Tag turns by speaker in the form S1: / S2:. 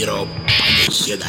S1: миру побеседа.